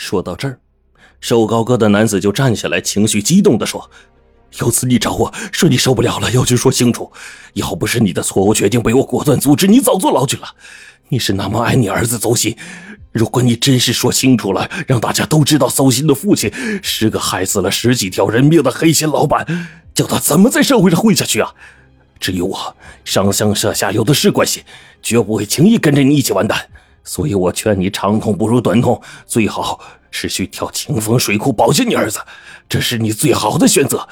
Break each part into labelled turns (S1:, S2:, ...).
S1: 说到这儿，瘦高个的男子就站起来，情绪激动地说：“有次你找我说你受不了了，要去说清楚。要不是你的错误决定被我果断阻止，你早坐牢去了。你是那么爱你儿子邹鑫，如果你真是说清楚了，让大家都知道邹鑫的父亲是个害死了十几条人命的黑心老板，叫他怎么在社会上混下去啊？至于我，上上下下有的是关系，绝不会轻易跟着你一起完蛋。”所以我劝你长痛不如短痛，最好是去跳清风水库保全你儿子，这是你最好的选择。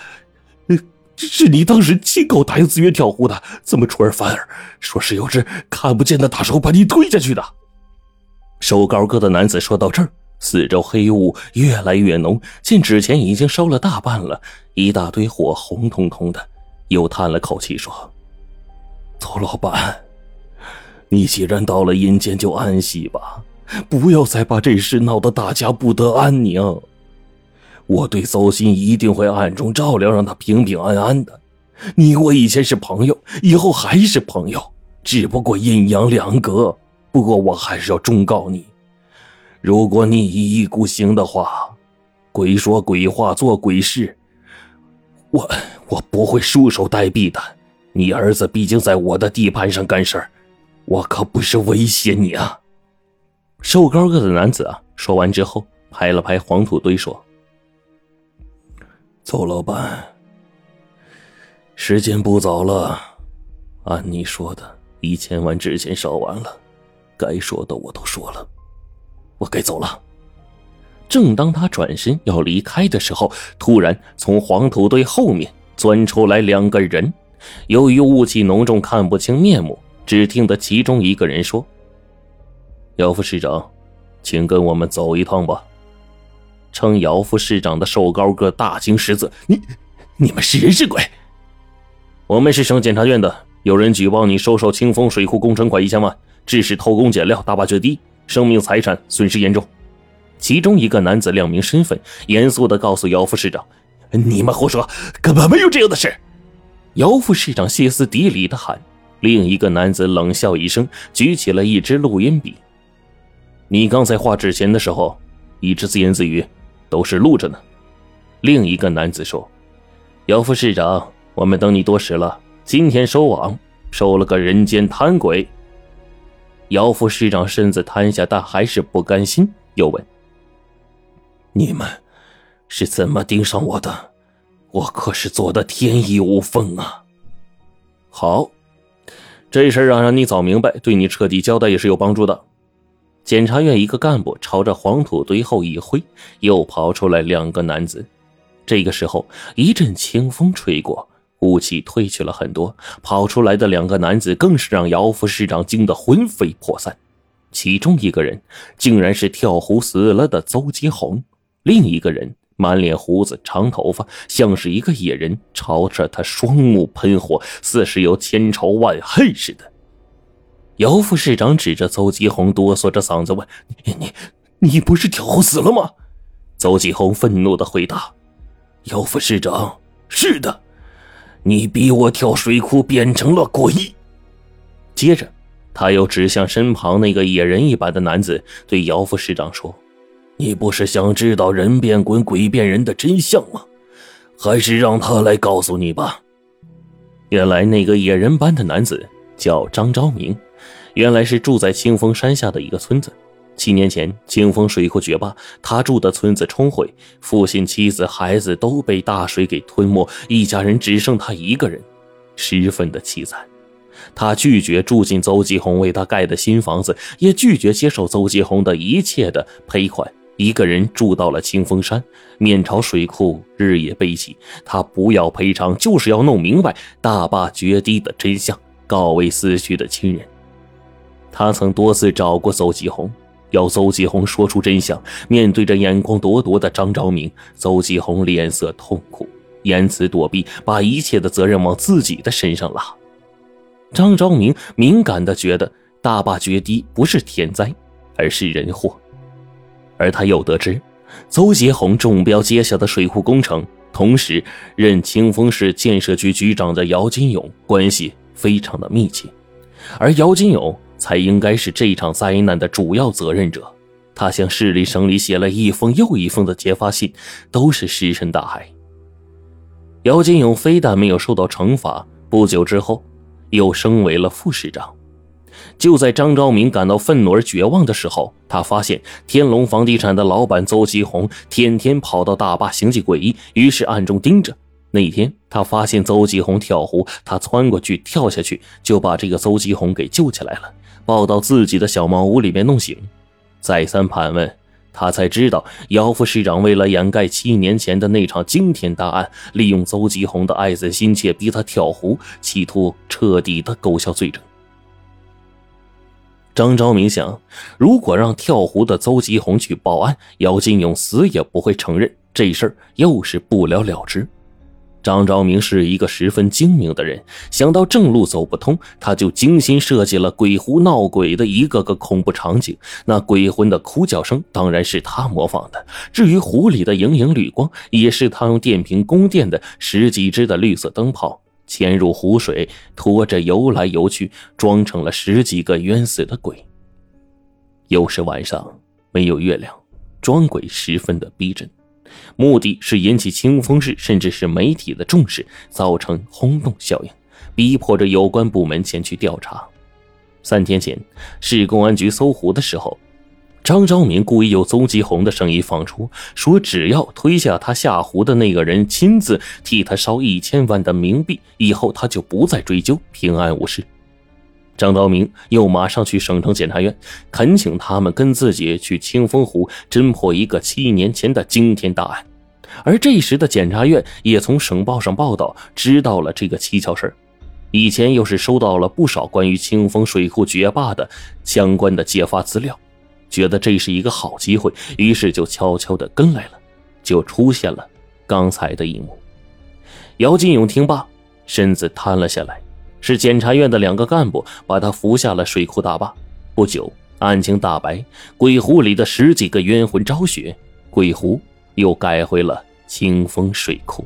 S1: 是你当时亲口答应自愿跳湖的，怎么出尔反尔，说是有只看不见的大手把你推下去的？瘦高个的男子说到这儿，四周黑雾越来越浓，见纸钱已经烧了大半了，一大堆火红彤彤的，又叹了口气说：“左老板。”你既然到了阴间，就安息吧，不要再把这事闹得大家不得安宁。我对邹鑫一定会暗中照料，让他平平安安的。你我以前是朋友，以后还是朋友，只不过阴阳两隔。不过我还是要忠告你，如果你一意孤行的话，鬼说鬼话，做鬼事，我我不会束手待毙的。你儿子毕竟在我的地盘上干事儿。我可不是威胁你啊！瘦高个的男子啊，说完之后拍了拍黄土堆，说：“邹老板，时间不早了，按你说的一千万纸钱烧完了，该说的我都说了，我该走了。”正当他转身要离开的时候，突然从黄土堆后面钻出来两个人，由于雾气浓重，看不清面目。只听得其中一个人说：“姚副市长，请跟我们走一趟吧。”称姚副市长的瘦高个大惊失色：“你，你们是人是鬼？”“我们是省检察院的，有人举报你收受清风水库工程款一千万，致使偷工减料，大坝决堤，生命财产损失严重。”其中一个男子亮明身份，严肃的告诉姚副市长：“你们胡说，根本没有这样的事。”姚副市长歇斯底里的喊。另一个男子冷笑一声，举起了一支录音笔。你刚才画纸钱的时候，一直自言自语，都是录着呢。另一个男子说：“姚副市长，我们等你多时了，今天收网，收了个人间贪鬼。”姚副市长身子瘫下，但还是不甘心，又问：“你们是怎么盯上我的？我可是做的天衣无缝啊！”好。这事儿让让你早明白，对你彻底交代也是有帮助的。检察院一个干部朝着黄土堆后一挥，又跑出来两个男子。这个时候，一阵清风吹过，雾气褪去了很多。跑出来的两个男子更是让姚副市长惊得魂飞魄散。其中一个人竟然是跳湖死了的邹吉红，另一个人。满脸胡子，长头发，像是一个野人，朝着他双目喷火，似是有千仇万恨似的。姚副市长指着邹吉红，哆嗦着嗓子问：“你你你不是跳湖死了吗？”邹吉红愤怒的回答：“姚副市长，是的，你逼我跳水库，变成了鬼。”接着，他又指向身旁那个野人一般的男子，对姚副市长说。你不是想知道人变鬼、鬼变人的真相吗？还是让他来告诉你吧。原来那个野人般的男子叫张昭明，原来是住在清风山下的一个村子。七年前清风水库决坝，他住的村子冲毁，父亲、妻子、孩子都被大水给吞没，一家人只剩他一个人，十分的凄惨。他拒绝住进邹继红为他盖的新房子，也拒绝接受邹继红的一切的赔款。一个人住到了清风山，面朝水库，日夜悲泣。他不要赔偿，就是要弄明白大坝决堤的真相，告慰死去的亲人。他曾多次找过邹继红，要邹继红说出真相。面对着眼光咄咄的张昭明，邹继红脸色痛苦，言辞躲避，把一切的责任往自己的身上拉。张昭明敏感的觉得，大坝决堤不是天灾，而是人祸。而他又得知，邹杰红中标接下的水库工程，同时任清风市建设局局长的姚金勇关系非常的密切，而姚金勇才应该是这场灾难的主要责任者。他向市里省里写了一封又一封的揭发信，都是石沉大海。姚金勇非但没有受到惩罚，不久之后又升为了副市长。就在张昭明感到愤怒而绝望的时候，他发现天龙房地产的老板邹吉红天天跑到大坝行迹诡异，于是暗中盯着。那天，他发现邹吉红跳湖，他窜过去跳下去，就把这个邹吉红给救起来了，抱到自己的小茅屋里面弄醒。再三盘问，他才知道姚副市长为了掩盖七年前的那场惊天大案，利用邹吉红的爱子心切逼他跳湖，企图彻底的勾销罪证。张昭明想，如果让跳湖的邹吉红去报案，姚金勇死也不会承认这事儿，又是不了了之。张昭明是一个十分精明的人，想到正路走不通，他就精心设计了鬼湖闹鬼的一个个恐怖场景。那鬼魂的哭叫声当然是他模仿的，至于湖里的莹莹绿光，也是他用电瓶供电的十几只的绿色灯泡。潜入湖水，拖着游来游去，装成了十几个冤死的鬼。又是晚上，没有月亮，装鬼十分的逼真，目的是引起清风市甚至是媒体的重视，造成轰动效应，逼迫着有关部门前去调查。三天前，市公安局搜湖的时候。张昭明故意有邹吉红的声音放出，说只要推下他下湖的那个人亲自替他烧一千万的冥币，以后他就不再追究，平安无事。张昭明又马上去省城检察院，恳请他们跟自己去清风湖侦破一个七年前的惊天大案。而这时的检察院也从省报上报道知道了这个蹊跷事以前又是收到了不少关于清风水库决坝的相关的揭发资料。觉得这是一个好机会，于是就悄悄的跟来了，就出现了刚才的一幕。姚金勇听罢，身子瘫了下来。是检察院的两个干部把他扶下了水库大坝。不久，案情大白，鬼湖里的十几个冤魂昭雪，鬼湖又改回了清风水库。